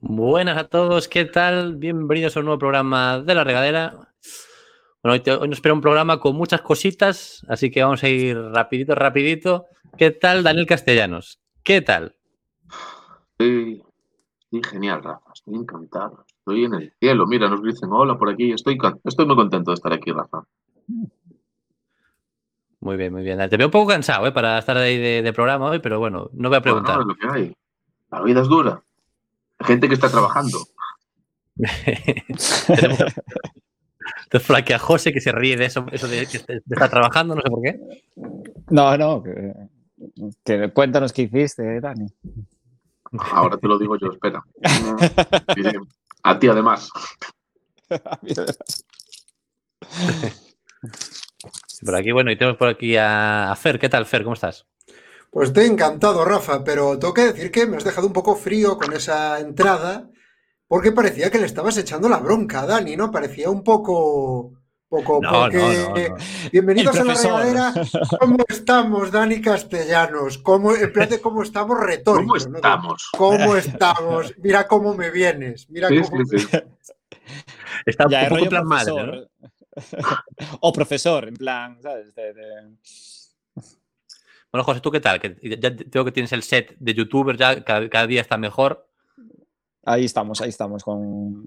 Buenas a todos, ¿qué tal? Bienvenidos a un nuevo programa de La Regadera. Bueno, hoy, te- hoy nos espera un programa con muchas cositas, así que vamos a ir rapidito, rapidito. ¿Qué tal, Daniel Castellanos? ¿Qué tal? Estoy, estoy genial, Rafa. Estoy encantado. Estoy en el cielo. Mira, nos dicen hola por aquí. Estoy, estoy muy contento de estar aquí, Rafa. Muy bien, muy bien. Te veo un poco cansado ¿eh? para estar ahí de, de programa hoy, pero bueno, no voy a preguntar. Bueno, es lo que hay. La vida es dura. Gente que está trabajando. Tenemos aquí a José que se ríe de eso, eso de que estar trabajando, no sé por qué. No, no, que, que cuéntanos qué hiciste, Dani. Ahora te lo digo yo, espera. A ti, además. Por aquí, bueno, y tenemos por aquí a Fer. ¿Qué tal, Fer? ¿Cómo estás? Pues estoy encantado, Rafa, pero tengo que decir que me has dejado un poco frío con esa entrada, porque parecía que le estabas echando la bronca a Dani, ¿no? Parecía un poco. poco No, porque- no, no, no. Bienvenidos a la regadera. ¿Cómo estamos, Dani Castellanos? ¿Cómo, en plan de cómo estamos retórico, ¿Cómo ¿no? estamos? ¿Cómo estamos? Mira cómo me vienes. Mira Sí, cómo sí, sí. Está Ya, un poco plan madre. ¿no? o profesor, en plan, ¿sabes? De- de- Bueno, José, ¿tú qué tal? Que ya veo que tienes el set de youtuber, ya cada, cada día está mejor. Ahí estamos, ahí estamos, con...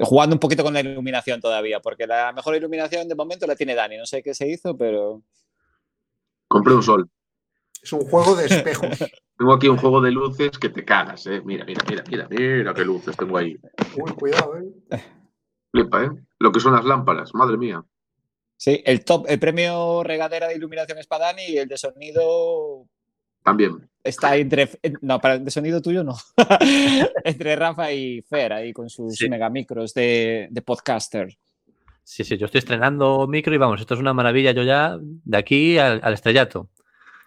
jugando un poquito con la iluminación todavía, porque la mejor iluminación de momento la tiene Dani. No sé qué se hizo, pero Compré un sol. Es un juego de espejos. Tengo aquí un juego de luces que te cagas, ¿eh? Mira, mira, mira, mira, mira qué luces tengo ahí. Uy, cuidado, ¿eh? Flipa, ¿eh? Lo que son las lámparas, madre mía. Sí, el top, el premio regadera de iluminación es para Dani y el de sonido También. está entre. No, para el de sonido tuyo no. entre Rafa y Fer, ahí con sus Sí. megamicros de, de podcaster. Sí, sí, yo estoy estrenando micro y vamos, esto es una maravilla. Yo ya de aquí al, al estrellato.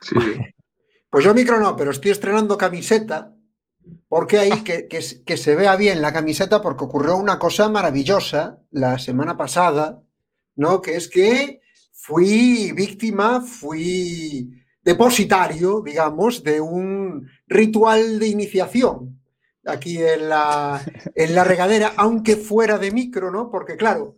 Sí. Pues yo micro no, pero estoy estrenando camiseta. Porque ahí que, que se vea bien la camiseta, porque ocurrió una cosa maravillosa la semana pasada, ¿no? Que es que fui víctima, fui depositario, digamos, de un ritual de iniciación aquí en la, en la regadera, aunque fuera de micro, ¿no? Porque claro,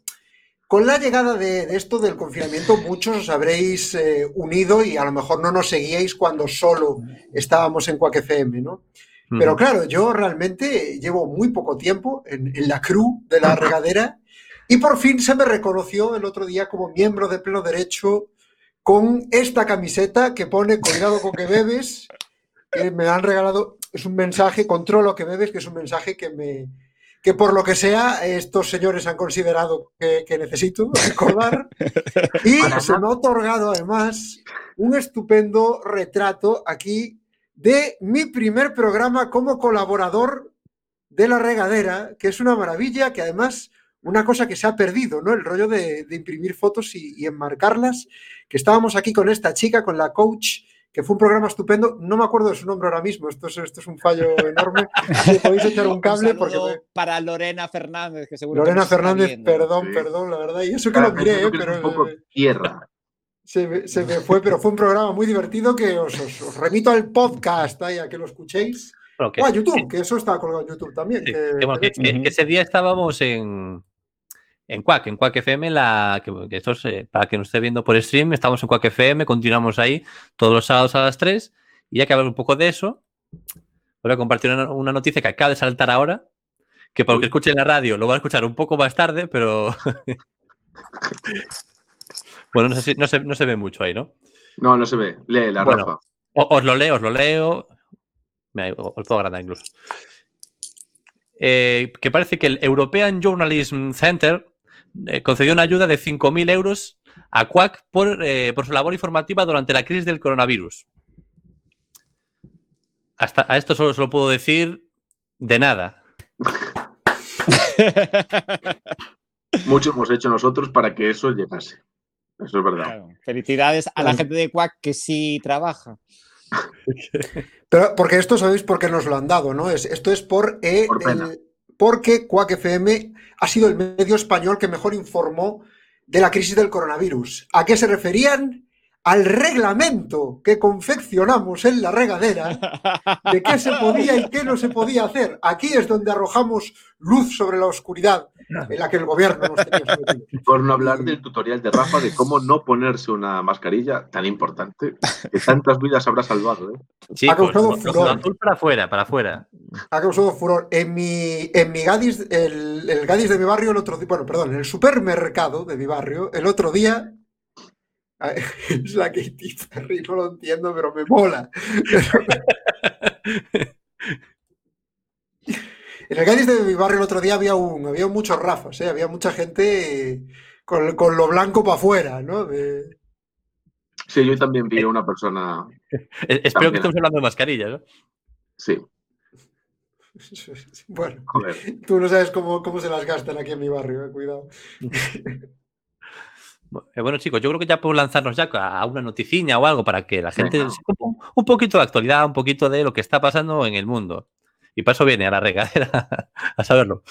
con la llegada de, de esto del confinamiento, muchos os habréis eh, unido y a lo mejor no nos seguíais cuando solo estábamos en Quack FM, ¿no? Pero claro, yo realmente llevo muy poco tiempo en, en la crew de la regadera y por fin se me reconoció el otro día como miembro de pleno derecho con esta camiseta que pone cuidado con que bebes, que me han regalado, es un mensaje, controlo que bebes, que es un mensaje que me que por lo que sea estos señores han considerado que, que necesito recordar. Y se me ha otorgado además un estupendo retrato aquí de mi primer programa como colaborador de la regadera, que es una maravilla, que además una cosa que se ha perdido, ¿no? El rollo de, de imprimir fotos y, y enmarcarlas, que estábamos aquí con esta chica, con la coach, que fue un programa estupendo, no me acuerdo de su nombre ahora mismo, esto es, esto es un fallo enorme, me podéis echar un cable saludo porque me- para Lorena Fernández, que seguro que Lorena está Fernández, viendo. perdón, Sí. perdón, la verdad, y eso que lo miré, ¿eh? que es pero un poco tierra. se me, se me fue, pero fue un programa muy divertido que os, os- os remito al podcast ahí a que lo escuchéis. Bueno, que- O a YouTube, que eso está colgado en YouTube también. Sí, que- que bueno, que- que- que ese día estábamos en, en Quack, en Quack FM, la, que, que esto es, eh, para que nos esté viendo por stream, estamos en Quack FM, continuamos ahí todos los sábados a las 3, y ya que hablar un poco de eso, voy a compartir una, una noticia que acaba de saltar ahora, que por lo que escuche en la radio lo van a escuchar un poco más tarde, pero... bueno, no, sé si- no, se, no se ve mucho ahí, ¿no? No, no se ve. Lee la Bueno. Rafa. Os lo leo, os lo leo. Mira, os puedo agrandar incluso. Eh, que parece que el European Journalism Center eh, concedió una ayuda de 5.000 euros a Quack por, eh, por su labor informativa durante la crisis del coronavirus. Hasta a esto solo se lo puedo decir de nada. Mucho hemos hecho nosotros para que eso llegase. Eso es verdad. Claro, Felicidades a la gente de Quack que sí trabaja. Pero porque esto sabéis por qué nos lo han dado, ¿no? Es, esto es por, eh, Por pena. el- porque Quack FM ha sido el medio español que mejor informó de la crisis del coronavirus. ¿A qué se referían? al reglamento que confeccionamos en la regadera de qué se podía y qué no se podía hacer. Aquí es donde arrojamos luz sobre la oscuridad en la que el gobierno nos tenía sometidos. Por no hablar del tutorial de Rafa de cómo no ponerse una mascarilla tan importante que tantas vidas habrá salvado. ¿eh? Chicos, causado furor. azul para afuera, para afuera. Ha causado furor. En mi, en mi Gadis, el, el Gadis de mi barrio, el otro día, bueno, perdón, en el supermercado de mi barrio, el otro día. Es la Katy Perry, no lo entiendo, pero me mola. En el Gadis de mi barrio el otro día había un, había muchos Rafas, ¿eh? había mucha gente eh, con, con lo blanco para afuera, ¿no? De- Sí, yo también vi a una persona. Eh, Espero que estemos hablando de mascarillas, ¿no? Sí, Bueno, joder. tú no sabes cómo, cómo se las gastan aquí en mi barrio, eh, cuidado. Bueno, chicos, yo creo que ya podemos lanzarnos ya a una noticiña o algo para que la gente sepa un poquito de actualidad, un poquito de lo que está pasando en el mundo. Y para eso viene a la regadera a saberlo.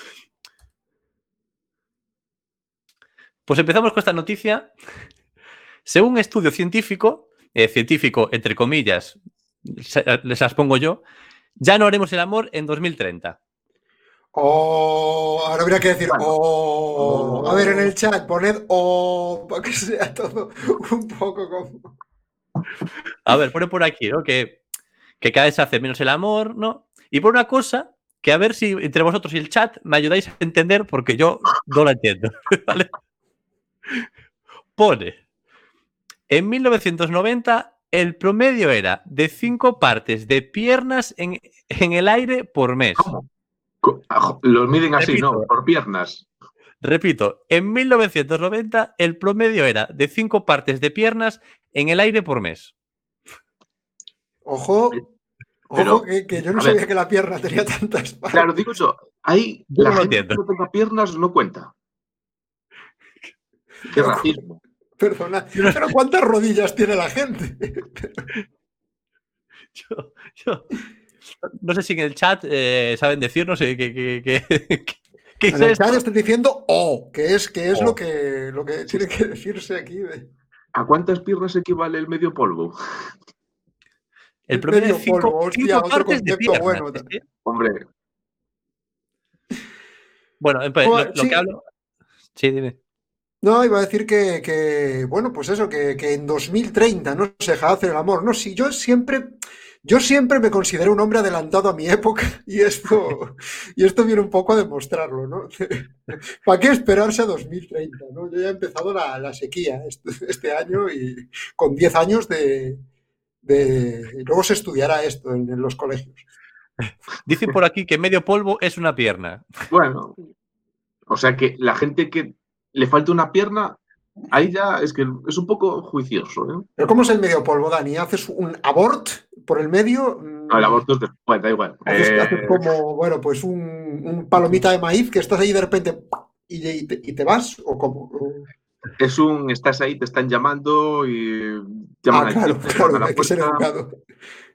Pues empezamos con esta noticia. Según un estudio científico, eh, científico entre comillas, les las pongo yo, ya no haremos el amor en 2030. O ahora habría que decir, Bueno. Oh. a ver en el chat, poned o para que sea todo un poco como. A ver, pone por aquí, ¿no? Que, que cada vez se hace menos el amor, ¿no? Y por una cosa que a ver si entre vosotros y el chat me ayudáis a entender porque yo no la entiendo. ¿vale? Pone, en 1990 el promedio era de cinco partes de piernas en, en el aire por mes. Ah, Los miden así, Repito. ¿no? Por piernas. Repito, en 1990 el promedio era de cinco partes de piernas en el aire por mes. Ojo, ojo, que, que yo no ver. sabía que la pierna tenía tantas partes. Claro, digo yo, ahí Yo la no gente entiendo. que no tenga piernas no cuenta. Qué racismo. Perdona, pero ¿cuántas rodillas tiene la gente? Yo, yo- no sé si en el chat eh, saben decirnos eh, qué qué- qué- es En el chat estoy diciendo o, que es, que es lo, que, lo que tiene que decirse aquí. de- ¿A cuántas piernas equivale el medio polvo? El promedio de cinco, polvo, hostia, cinco partes de concepto piernas. bueno. Hombre, Bueno, pues, Bueno, lo, lo sí. que hablo. Sí, dime. No, iba a decir que, que, bueno, pues eso, que, que en 2030 no se deja hacer el amor. No, si yo siempre, yo siempre me considero un hombre adelantado a mi época y esto, y esto viene un poco a demostrarlo, ¿no? ¿Para qué esperarse a 2030? ¿no? Yo ya he empezado la, la sequía este, este año y con 10 años de, de- y luego se estudiará esto en, en los colegios. Dicen por aquí que medio polvo es una pierna. bueno. O sea que la gente que le falta una pierna, ahí ya es que es un poco juicioso. ¿eh? Pero ¿cómo es el medio polvo, Dani? ¿Haces un abort por el medio? No, el aborto es después, da igual. Haces, Eh, haces como, bueno, pues un, un palomita de maíz que estás ahí de repente y, y te, y te vas, o como. Es un, estás ahí, te están llamando y llaman Ah, claro, claro, tocan la hay que ser educado.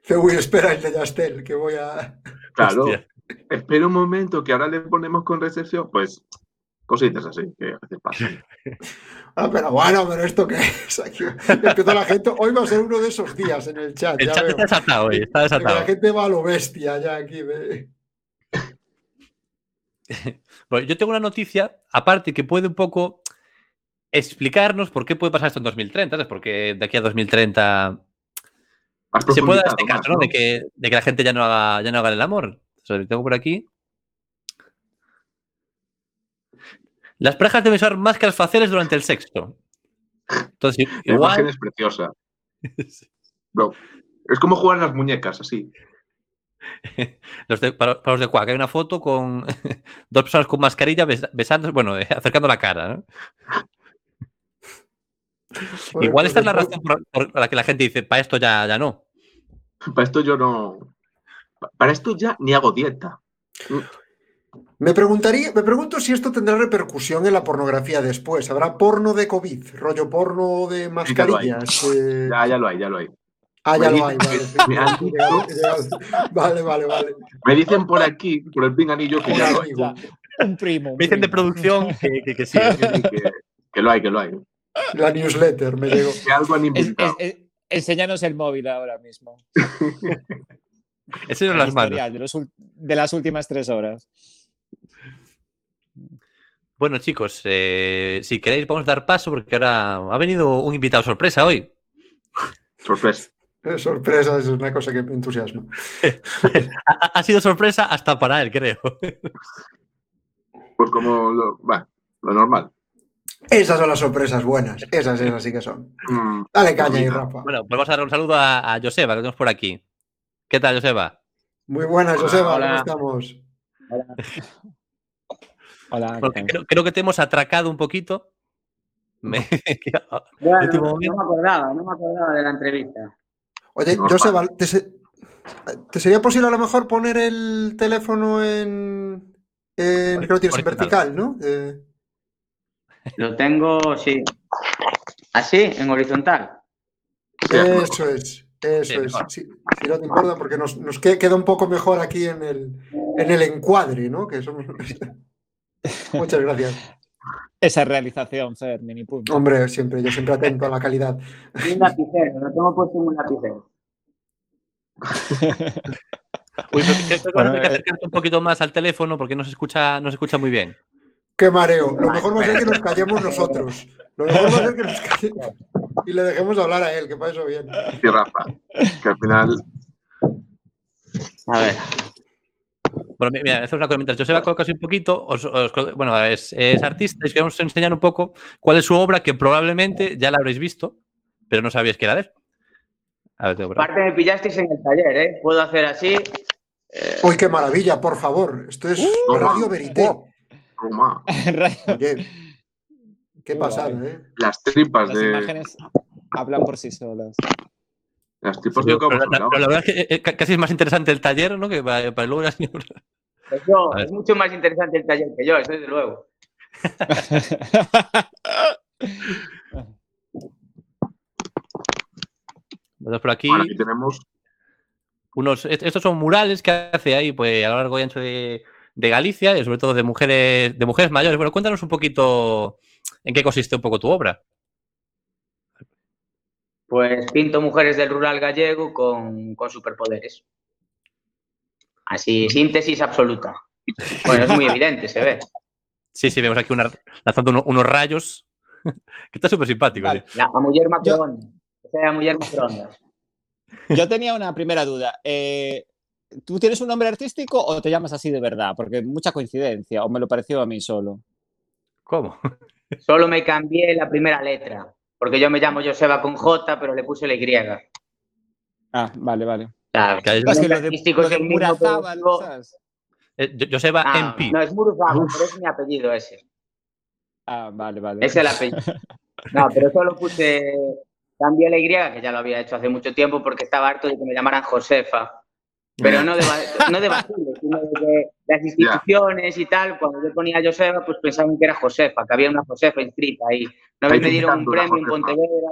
Te voy a esperar el de Yastel, que voy a. Claro, Hostia. espera un momento que ahora le ponemos con recepción, pues cositas así que a veces pasan. Ah, pero bueno, pero esto qué es. Aquí empieza la gente. Hoy va a ser uno de esos días en el chat. El ya chat veo. está desatado hoy, está De que desatado. la gente va a lo bestia ya aquí. de- Bueno, yo tengo una noticia, aparte, que puede un poco explicarnos por qué puede pasar esto en 2030, ¿sabes? Porque de aquí a 2030 Has se puede dar este más, caso, ¿no? De, que, de que la gente ya no haga, ya no haga el amor. O sea, lo tengo por aquí. Las parejas deben usar máscaras faciales durante el sexo. Entonces, La imagen es preciosa. Bro, es como jugar las muñecas, así. Los de- para, para los de Quack, hay una foto con dos personas con mascarilla bes- besándose, bueno, eh, acercando la cara. ¿no? Bueno, Igual esta es la pues, razón por, por la que la gente dice, para esto ya, ya no. Para esto yo no. Para esto ya ni hago dieta. Me preguntaría, me pregunto si esto tendrá repercusión en la pornografía después. ¿Habrá porno de COVID? ¿Rollo porno de mascarillas? Eh, Ya, ya lo hay, ya lo hay. Ah, ya me lo hay, vale. Vale, vale, vale. Me dicen por aquí, por el pinganillo, que Un ya lo hay. un primo. un Me dicen de producción que, que- que sí. Sí, que, que lo hay, que lo hay. La newsletter me llegó. Que algo han Es- inventado. es- es- enséñanos el móvil ahora mismo. El las manos. de, los de las últimas tres horas. Bueno, chicos, eh, si queréis, vamos a dar paso porque ahora ha venido un invitado sorpresa hoy. Sorpresa. Eh, Sorpresa es una cosa que me entusiasma. Ha, ha sido sorpresa hasta para él, creo. Pues como lo normal. Esas son las sorpresas buenas. Esas, esas sí que son. Mm, Dale caña ahí, Rafa. Bueno, pues vamos a dar un saludo a, a Joseba, que tenemos por aquí. ¿Qué tal, Joseba? Muy buenas, Joseba. Hola. ¿Cómo estamos? Hola. ¿qué Porque tal? creo, creo que te hemos atracado un poquito. Me- Bueno, no me acordaba, no me acordaba de la entrevista. Oye. Joseba, ¿te, se- ¿te sería posible a lo mejor poner el teléfono en. en que lo tienes en vertical, ¿no? Eh, Lo tengo, sí. Así, en horizontal. Sí, eso es. Eso Sí, es. Si, si no te importa, porque nos, nos que- queda un poco mejor aquí en el, en el encuadre, ¿no? Que somos... Muchas gracias. Esa realización, Fer, mini punto. Hombre, siempre, yo siempre atento a la calidad. Y un lapicero, lo tengo puesto en un lapicero. Uy, pero que Bueno, hay que eh, acercarte un poquito más al teléfono porque no se escucha, no se escucha muy bien. Qué mareo. Lo mejor va a ser que nos callemos nosotros. Lo mejor va a ser que nos callemos y le dejemos hablar a él, que para eso bien. sí, Rafa. Que al final. A ver. Bueno, mi- mira, hacemos una cosa. Mientras Joseba coloca así un poquito, os- bueno, es, es artista y os queremos enseñar un poco cuál es su obra que probablemente ya la habréis visto, pero no sabíais que era de él. A ver. Aparte me pillasteis en el taller, ¿eh? Puedo hacer así. Uy, qué maravilla, por favor. Esto es Radio Verité. Toma, qué Qué pasada. ¿eh? Las tripas Las de. imágenes hablan por sí solas. Las tripas Sí, de pero la, la- pero la verdad es que eh, ca- casi es más interesante el taller, ¿no? Que para, para luego la señora. Pues es mucho más interesante el taller que yo, eso desde luego. Vamos por aquí. Bueno, aquí tenemos. unos. est- Estos son murales que hace ahí, pues, a lo largo y ancho de, de Galicia, y sobre todo de mujeres, de mujeres mayores. Bueno, cuéntanos un poquito en qué consiste un poco tu obra. Pues pinto mujeres del rural gallego con, con superpoderes. Así, síntesis absoluta. Bueno, es muy evidente, se ve. Sí, sí, vemos aquí una, lanzando uno- unos rayos. que está súper simpático. Vale. sí. La, mujer macroondas. O sea, mujer. Yo tenía una primera duda. Eh, ¿Tú tienes un nombre artístico o te llamas así de verdad? Porque mucha coincidencia, o me lo pareció a mí solo. ¿Cómo? Solo me cambié la primera letra. Porque yo me llamo Joseba con J, pero le puse la Y. Ah, vale, vale. Claro. Que Es que nombre lo de. Eh, Joseba Ah, MP. no, es Muruzábal, pero es mi apellido ese. Ah, vale, vale. Es el apellido. No, pero solo puse, cambié la Y, que ya lo había hecho hace mucho tiempo, porque estaba harto de que me llamaran Josefa. Pero no de, no de Basile, sino de las instituciones y tal, cuando yo ponía Josefa, pues pensaban que era Josefa, que había una Josefa inscrita ahí. Una vez me dieron un premio en. Pontevedra,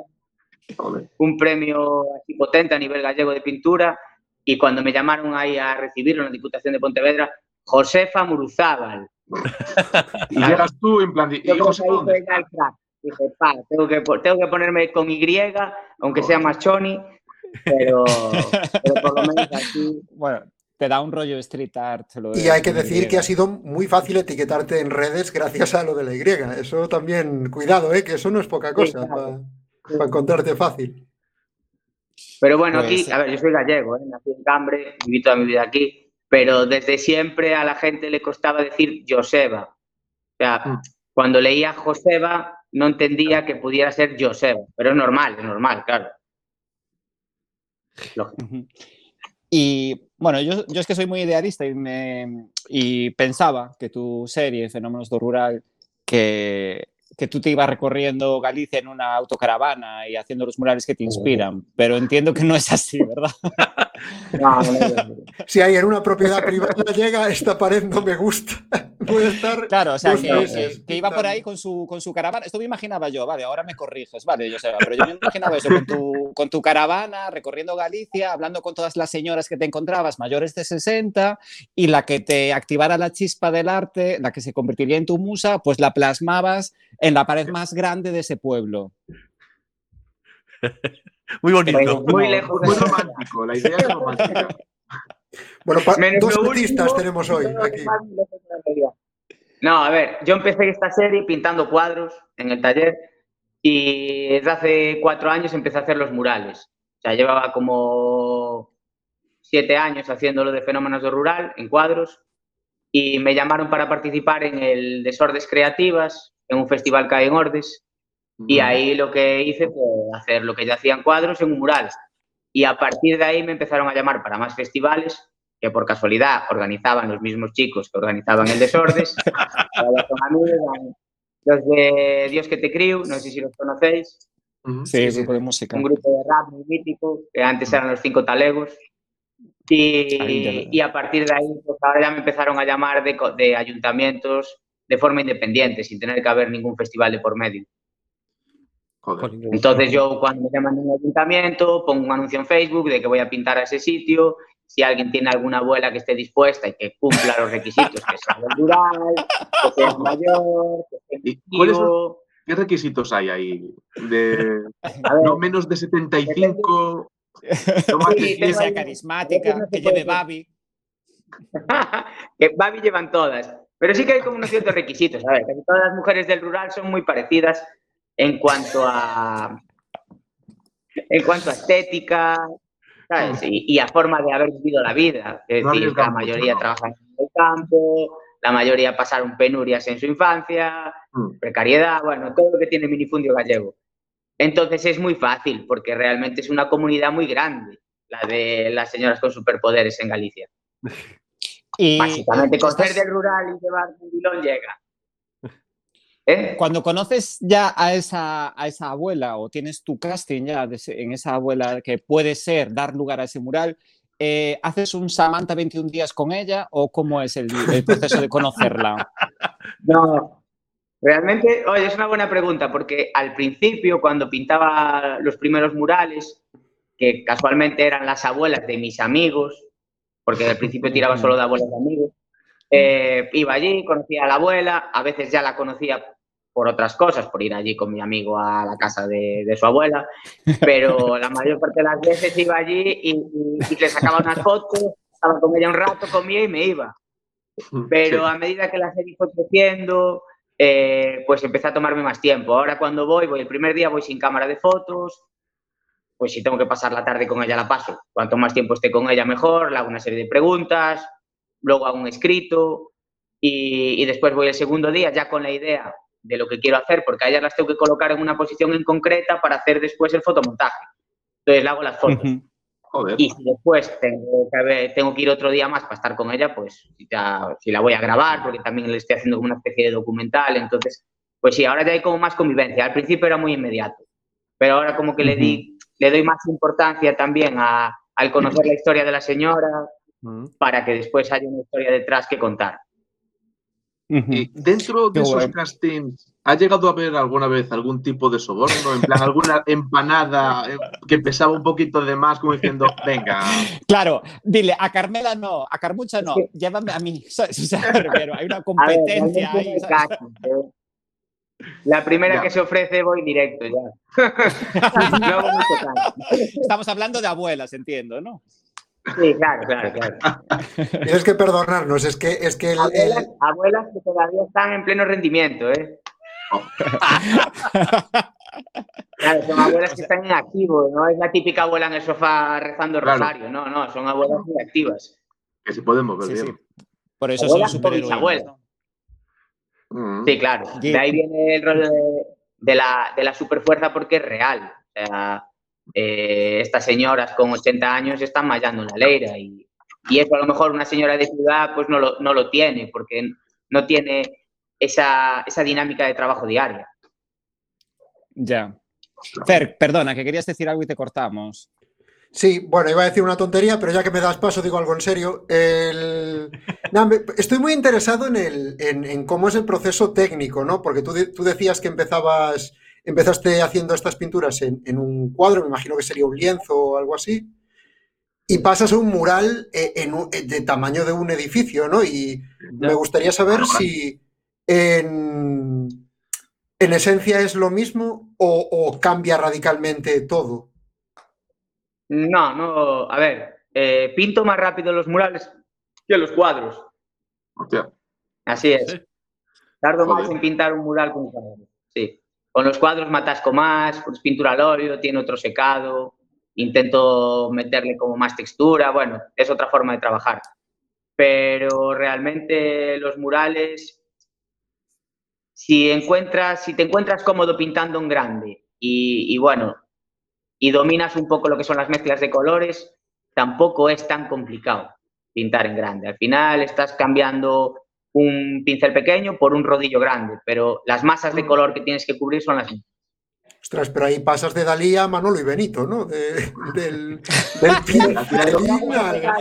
Joder. un premio así potente a nivel gallego de pintura, y cuando me llamaron ahí a recibirlo en la Diputación de Pontevedra, Josefa Muruzábal. Y llegas tú en plan. de, ¿y José. Dije, pa, tengo que, tengo que ponerme con Y, aunque sea más choni, pero, pero por lo menos así. Bueno, te da un rollo street art. lo Y hay que de decir que ha sido muy fácil etiquetarte en redes gracias a lo de la Y. Eso también, cuidado, ¿eh? que eso no es poca cosa claro. para encontrarte fácil. Pero bueno, Pues, aquí, a ver, yo soy gallego, ¿eh? nací en Cambre, viví toda mi vida aquí, pero desde siempre a la gente le costaba decir Joseba. O sea, Mm. cuando leía Joseba no entendía que pudiera ser Joseba, pero es normal, es normal, claro. Lógico. Y bueno, yo, yo es que soy muy idealista y, me, y pensaba que tu serie, Fenómenos do Rural, que, que tú te ibas recorriendo Galicia en una autocaravana y haciendo los murales que te inspiran, pero entiendo que no es así, ¿verdad? No, no, no, no. Si hay en una propiedad privada llega, esta pared no me gusta. puede estar. Claro, o sea, dos que, meses que- que iba por ahí con su, con su caravana. Esto me imaginaba yo, vale, ahora me corriges, vale, yo sé, pero yo me imaginaba eso con tu, con tu caravana, recorriendo Galicia, hablando con todas las señoras que te encontrabas mayores de 60 y la que te activara la chispa del arte, la que se convertiría en tu musa, pues la plasmabas en la pared más grande de ese pueblo. Muy bonito. Muy lejos de Muy romántico, la idea es romántica. Bueno, pa- Menos dos artistas último, tenemos hoy aquí. No, a ver, yo empecé esta serie pintando cuadros en el taller y desde hace cuatro años empecé a hacer los murales. O sea, llevaba como siete años haciéndolo de fenómenos de rural en cuadros y me llamaron para participar en el Desordes Creativas, en un festival que hay en Ordes. Y ahí lo que hice fue hacer lo que ya hacían cuadros en un mural. Y a partir de ahí me empezaron a llamar para más festivales, que por casualidad organizaban los mismos chicos que organizaban el Desordes. Los de Dios que te crió, no sé si los conocéis, Ujú. Sí, grupo de música. un grupo de rap muy mítico, que antes eran los Cinco Talegos. Y, y a partir de ahí, pues ahora ya me empezaron a llamar de, de ayuntamientos de forma independiente, sin tener que haber ningún festival de por medio. Joder. Entonces yo cuando me llaman de un ayuntamiento pongo un anuncio en Facebook de que voy a pintar a ese sitio. Si alguien tiene alguna abuela que esté dispuesta y que cumpla los requisitos, que sea rural, que sea mayor, que esté ¿Y cuáles son- activo. ¿Qué requisitos hay ahí? De no menos de 75. no más de Sí, Que 100. sea carismática, que lleve. Babi. que Babi llevan todas. Pero sí que hay como unos ciertos requisitos. A ver, casi todas las mujeres del rural son muy parecidas en cuanto a en cuanto a estética, ¿sabes? Y, y a forma de haber vivido la vida. Es decir, la mayoría ¿no? trabajan en el campo, la mayoría pasaron penurias en su infancia, Mm. precariedad, bueno, todo lo que tiene minifundio gallego. Entonces es muy fácil, porque realmente es una comunidad muy grande, la de las señoras con superpoderes en Galicia. Y Básicamente, ser del rural y llevar un bilón llega. ¿Eh? Cuando conoces ya a esa, a esa abuela o tienes tu casting ya en esa abuela que puede ser dar lugar a ese mural, eh, ¿haces un Samantha 21 días con ella o cómo es el, el proceso de conocerla? No. Realmente, oye, es una buena pregunta, porque al principio, cuando pintaba los primeros murales, que casualmente eran las abuelas de mis amigos, porque al principio tiraba solo de abuelas de amigos, eh, iba allí, conocía a la abuela, a veces ya la conocía por otras cosas, por ir allí con mi amigo a la casa de, de su abuela, pero la mayor parte de las veces iba allí y, y- y le sacaba unas fotos, estaba con ella un rato, comía y me iba. Pero Sí. a medida que la serie fue creciendo, eh, pues empecé a tomarme más tiempo. Ahora cuando voy, voy el primer día, voy sin cámara de fotos, pues si tengo que pasar la tarde con ella, la paso. Cuanto más tiempo esté con ella, mejor, le hago una serie de preguntas, luego hago un escrito y, y después voy el segundo día ya con la idea de lo que quiero hacer, porque a ellas las tengo que colocar en una posición en concreta para hacer después el fotomontaje. Entonces le hago las fotos. Ujú. Joder. Y si después tengo que, ver- tengo que ir otro día más para estar con ella, pues ya, si la voy a grabar, porque también le estoy haciendo como una especie de documental. Entonces, pues sí, ahora ya hay como más convivencia. Al principio era muy inmediato, pero ahora como que le, di, le doy más importancia también a, al conocer la historia de la señora Para que después haya una historia detrás que contar. Y dentro de Qué esos guay. castings, ¿ha llegado a haber alguna vez algún tipo de soborno? En plan, alguna empanada eh, que pesaba un poquito de más, como diciendo, venga. Claro, dile, a Carmela no, a Carmucha no, llévame a mí. O sea, pero hay una ver, competencia ahí. ¿eh? La primera Ya. que se ofrece voy directo ya. no. Estamos hablando de abuelas, entiendo, ¿no? Sí, claro, claro, claro. Tienes que perdonarnos, es que, es que el, Abuelas, el- abuelas que todavía están en pleno rendimiento, ¿eh? Claro, son abuelas que están en activo, no es la típica abuela en el sofá rezando el Claro. rosario, no, no, son abuelas muy activas. Que si podemos ver Sí, sí. bien. Por eso Abuelas son superhéroes. bisabuelas. Mm. Sí, claro, de ahí viene el de, de la, de la superfuerza porque es real. O sea, eh, estas señoras con 80 años están mallando en la leira y, y eso a lo mejor una señora de ciudad pues no lo, no lo tiene porque no tiene esa, esa dinámica de trabajo diaria. Ya. Fer, perdona, que querías decir algo y te cortamos. Sí, bueno, iba a decir una tontería, pero ya que me das paso, digo algo en serio. El... No, me- estoy muy interesado en, el, en, en cómo es el proceso técnico, ¿no? Porque tú, de- tú decías que empezabas, empezaste haciendo estas pinturas en, en un cuadro, me imagino que sería un lienzo o algo así, y pasas a un mural eh, en un- eh, de tamaño de un edificio, ¿no? Y me gustaría saber si en, en esencia es lo mismo o, o cambia radicalmente todo. No, no, a ver, eh, pinto más rápido los murales que los cuadros. Hostia, Así es. Tardo más en pintar un mural con cuadros. Sí. Con los cuadros matasco más, pues pintura al óleo, tiene otro secado, intento meterle como más textura, bueno, es otra forma de trabajar. Pero realmente los murales, si encuentras, si te encuentras cómodo pintando en grande y bueno, y dominas un poco lo que son las mezclas de colores, tampoco es tan complicado pintar en grande. Al final estás cambiando un pincel pequeño por un rodillo grande, pero las masas de color que tienes que cubrir son las mismas. Ostras, pero ahí pasas de Dalí a Manolo y Benito, ¿no? De- del, del pincel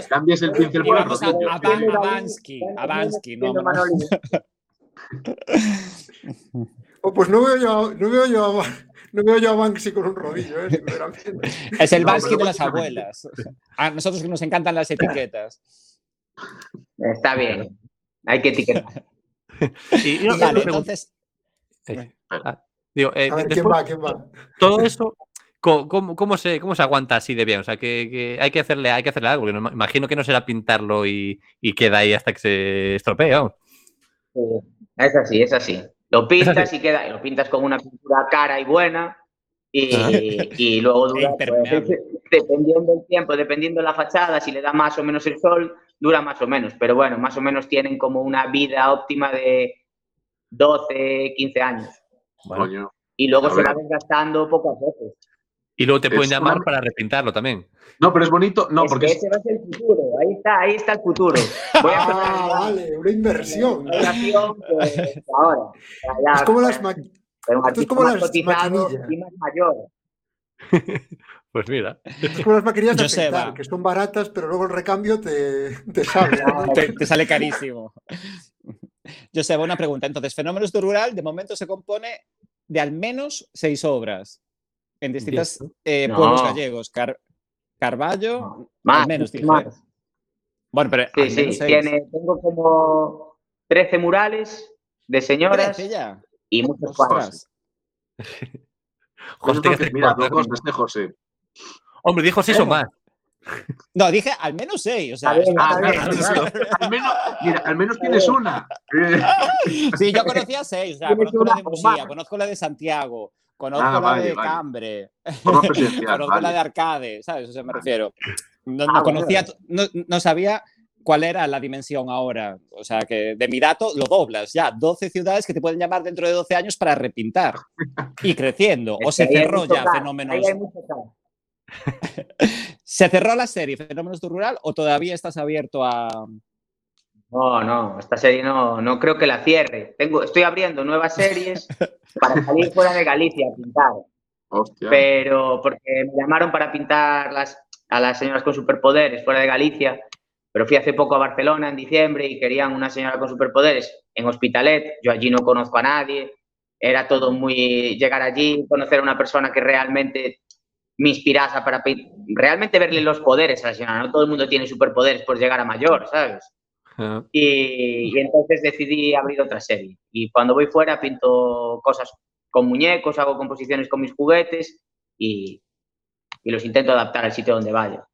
cambias el pincel por el rodillo. a, Bansky, no, no, no. Oh, pues no veo yo, a- no veo yo, no veo yo a Banksy con un rodillo, ¿eh? sinceramente. Es el No, Bansky pero de las abuelas. A nosotros que nos encantan las etiquetas. Está bien, hay que etiquetar. Y, y una Vale, entonces, Eh, ah, digo, eh, A ver, ¿quién después- va? ¿Quién va? todo eso, ¿cómo, cómo se, ¿cómo se aguanta así de bien? O sea, que, que hay, que hacerle, hay que hacerle algo, porque no- imagino que no será pintarlo y, y queda ahí hasta que se estropee, vamos. Es así, es así. Lo pintas así. y queda, lo pintas con una pintura cara y buena y, Ajá. y luego dura, pues, dependiendo del tiempo, dependiendo de la fachada, si le da más o menos el sol, dura más o menos. Pero bueno, más o menos tienen como una vida óptima de 12, 15 años. Bueno. Y luego A se ver. va desgastando poco a poco. y luego te pueden Es llamar una- para repintarlo también. No, pero es bonito. No, es porque que es- ese va a ser el futuro. Ahí está, ahí está el futuro. Voy a empezar Ah, vale, una inversión. una relación que ahora. Ya- Es como las ma- pero un esto es artista como más las cotizado y más mayor. Pues mira. es como las maquinillas de afeitar, que son baratas, pero luego el recambio te, te sale. te, te sale carísimo. Joseba, una pregunta. Entonces, Fenómenos de Rural, de momento se compone de al menos seis obras en distintos eh, No. pueblos gallegos. Car- Carballo, Más, al menos, más. Bueno, pero Sí, al sí, menos tiene, tengo como 13 murales de señoras Trece ya. Y muchos cuadros. Ostras. José, que te mira, cosas, eh, José. Hombre, dijo eso ¿Cómo? más. No, dije al menos seis. O sea, ver, Ah. Al menos, mira, al menos tienes una. Sí, yo conocía seis. O sea, conozco la de o Musía, conozco la de Santiago, conozco Ah, la vale, de vale. Cambre, conozco la de Arcade, ¿sabes? O sea, me refiero. No, Ah, no conocía, no, no sabía cuál era la dimensión ahora. O sea, que de mi dato lo doblas ya. 12 ciudades que te pueden llamar dentro de 12 años para repintar. Y creciendo. O se cerró ya Fenómenos. ¿Se cerró la serie Fenómenos de Rural o todavía estás abierto a. No, no, esta serie no, no creo que la cierre. Tengo, estoy abriendo nuevas series para salir fuera de Galicia a pintar. Hostia. pero porque me llamaron para pintar las, a las señoras con superpoderes fuera de Galicia, pero fui hace poco a Barcelona en diciembre y querían una señora con superpoderes en Hospitalet, yo allí no conozco a nadie, era todo muy llegar allí, conocer a una persona que realmente me inspirase para realmente verle los poderes a la señora, no todo el mundo tiene superpoderes por llegar a mayor, ¿sabes? Y, y entonces decidí abrir otra serie. Y cuando voy fuera pinto cosas con muñecos, hago composiciones con mis juguetes y, y los intento adaptar al sitio donde vaya.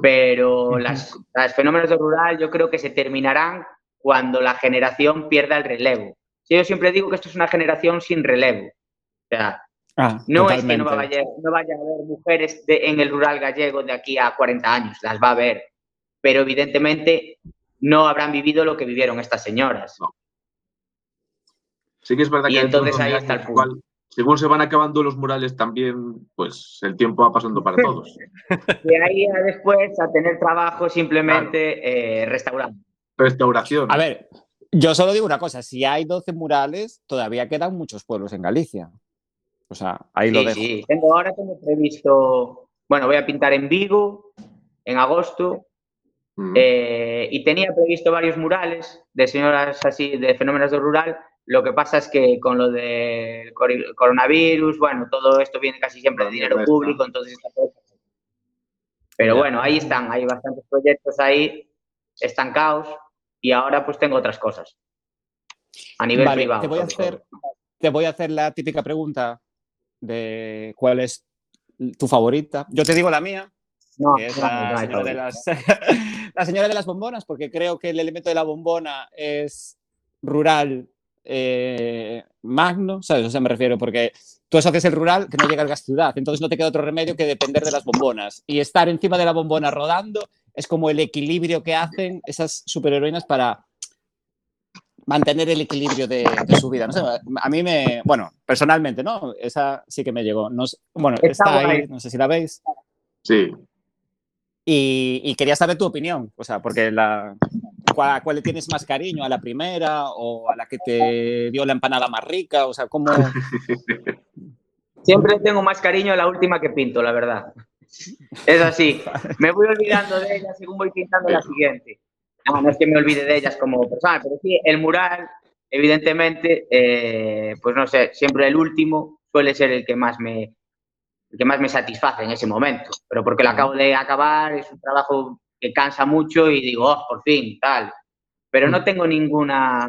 Pero las, las fenómenos de rural yo creo que se terminarán cuando la generación pierda el relevo. Yo siempre digo que esto es una generación sin relevo. O sea, Ah, no es que no vaya, no vaya a haber mujeres de- en el rural gallego de aquí a 40 años, las va a haber, pero evidentemente no habrán vivido lo que vivieron estas señoras. Sí que es verdad Y que hay entonces ahí está el punto. Según se van acabando los murales también, pues el tiempo va pasando para todos. De ahí a después a tener trabajo simplemente eh, restaurando. Restauración. A ver, yo solo digo una cosa: si hay 12 murales, todavía quedan muchos pueblos en Galicia. O sea, ahí lo dejo. sí. Tengo, ahora tengo previsto, bueno, voy a pintar en Vigo en agosto Mm. eh, y tenía previsto varios murales de señoras así, de fenómenos del rural. Lo que pasa es que con lo del coronavirus, bueno, todo esto viene casi siempre de dinero público, entonces está todo- Pero bueno, ahí están, hay bastantes proyectos ahí estancados y ahora pues tengo otras cosas a nivel Vale, privado. te voy a hacer, te voy a hacer la típica pregunta de cuál es tu favorita. Yo te digo la mía, No, que es no, no la señora de las, la señora de las bombonas, porque creo que el elemento de la bombona es rural eh, magno, ¿sabes? O sea, me refiero porque tú asocias el rural que no llega al gas ciudad, entonces no te queda otro remedio que depender de las bombonas. Y estar encima de la bombona rodando es como el equilibrio que hacen esas superheroínas para mantener el equilibrio de, de su vida. No sé, a mí me, bueno, personalmente, ¿no? Esa sí que me llegó. No sé- bueno, Está está ahí, no sé si la veis. Sí, Y, y quería saber tu opinión, o sea, porque la, ¿cuál, cuál le tienes más cariño? ¿A la primera o a la que te dio la empanada más rica? O sea, ¿cómo? Siempre tengo más cariño a la última que pinto, la verdad. Es así. Me voy olvidando de ellas según voy pintando la siguiente. No, no es que me olvide de ellas como persona, pero sí, el mural, evidentemente, eh, pues no sé, siempre el último suele ser el que más me el que más me satisface en ese momento. Pero porque lo acabo de acabar, es un trabajo que cansa mucho y digo, oh, por fin, tal. Pero no tengo ninguna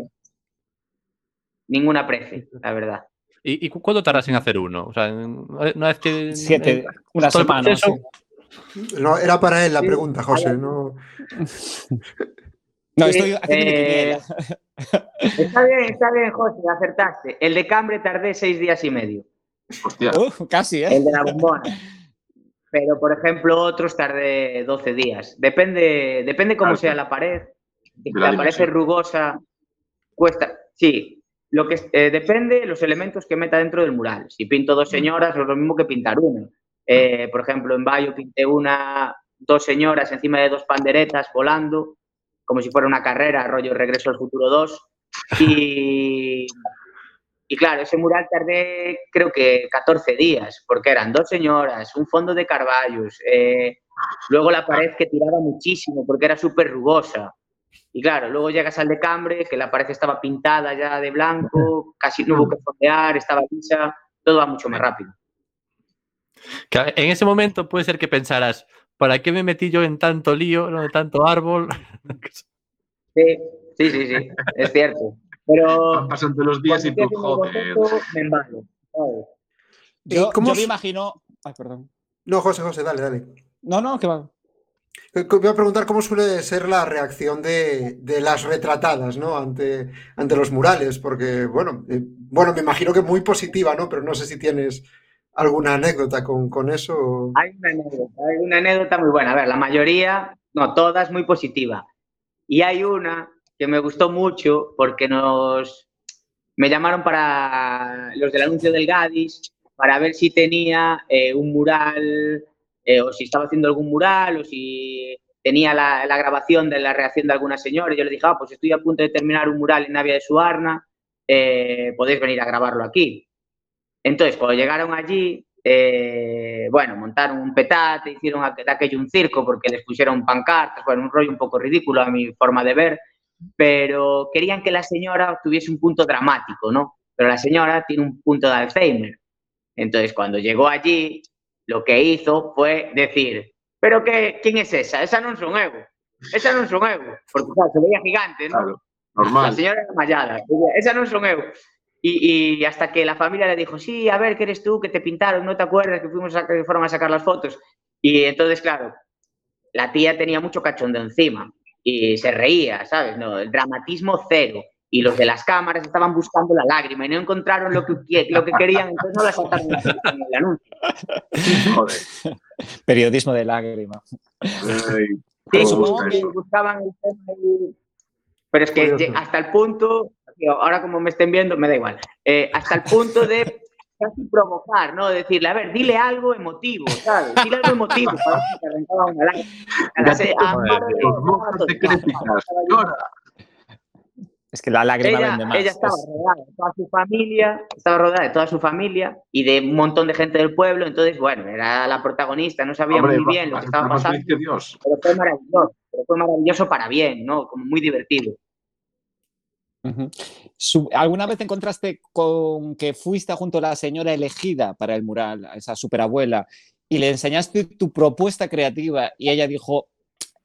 ninguna prefe, la verdad. ¿Y, y cu- cuánto tardas en hacer uno? O sea, una vez que. Siete, una todo el semana. proceso, sí. No, era para él la pregunta, José. No, No, estoy haciendo mi eh, quiniela. Está bien, está bien, José, acertaste. El de Cambre tardé seis días y medio, hostia. Uh, casi, ¿eh? el de la bombona. Pero, por ejemplo, otros tardé 12 días. Depende, depende cómo Claro, sea sí. la pared. Si la la pared es rugosa, cuesta. Sí, lo que eh, depende de los elementos que meta dentro del mural. Si pinto dos señoras, es lo mismo que pintar una. Eh, por ejemplo, en Bayo pinté una, dos señoras encima de dos panderetas volando, como si fuera una carrera, rollo Regreso al Futuro 2. Y, y claro, ese mural tardé creo que 14 días, porque eran dos señoras, un fondo de Carballos, eh, luego la pared que tiraba muchísimo porque era súper rugosa. Y claro, luego llegas al de Cambre, que la pared estaba pintada ya de blanco, casi no hubo que fondear, estaba lisa, todo va mucho más rápido. en ese momento puede ser que pensaras, ¿para qué me metí yo en tanto lío, de tanto árbol? Sí, sí, sí, sí, es cierto. Pero Van pasando los días y tú, joder. me embalo. Yo, ¿cómo yo me imagino. Ay, perdón. no, José, José, dale, dale. No, no, que va. Eh, Voy a preguntar cómo suele ser la reacción de, de las retratadas, ¿no? Ante, ante los murales, porque, bueno, eh, bueno, me imagino que muy positiva, ¿no? Pero no sé si tienes alguna anécdota con, con eso. Hay una anécdota, hay una anécdota muy buena. A ver, la mayoría, no, todas muy positiva. Y hay una que me gustó mucho porque nos me llamaron para los del anuncio del Gadis para ver si tenía eh, un mural eh, o si estaba haciendo algún mural o si tenía la, la grabación de la reacción de alguna señora. Y yo le dije, ah, pues estoy a punto de terminar un mural en Navia de Suarna, eh, podéis venir a grabarlo aquí. Entonces, cuando llegaron allí, eh, bueno, montaron un petate, hicieron aquello un circo porque les pusieron pancartas, bueno, un rollo un poco ridículo a mi forma de ver, pero querían que la señora tuviese un punto dramático, ¿no? Pero la señora tiene un punto de Alzheimer. Entonces, cuando llegó allí, lo que hizo fue decir, ¿pero qué, quién es esa? Esa no son ego. Esa no son ego. Porque claro, se veía gigante, ¿no? Claro, La normal. señora era mallada. Esa no son eu. Y, y hasta que la familia le dijo, sí, a ver, ¿qué eres tú? Que te pintaron, ¿no te acuerdas? Que fuimos a, que fueron a sacar las fotos. Y entonces, claro, la tía tenía mucho cachondo encima y se reía, ¿sabes? No, el dramatismo cero. Y los de las cámaras estaban buscando la lágrima y no encontraron lo que, lo que querían, entonces no la sacaron en el anuncio. Joder. Periodismo de lágrima. Ay, Sí, supongo que buscaban el tema y- Pero es que hasta el punto, ahora como me estén viendo, me da igual, eh, hasta el punto de casi provocar, ¿no? Decirle, a ver, dile algo emotivo, ¿sabes? Dile algo emotivo para te arrancaba una lágrima. Es que la lágrima ella, vende más. ella estaba Es- rodeada de toda su familia, estaba rodeada de toda su familia y de un montón de gente del pueblo, entonces, bueno, era la protagonista, no sabía Hombre, muy va- bien lo que estaba pasando, Dios. pero fue maravilloso, pero fue maravilloso para bien, ¿no? Como muy divertido. ¿Alguna vez te encontraste con que fuiste junto a la señora elegida para el mural, a esa superabuela, y le enseñaste tu propuesta creativa y ella dijo,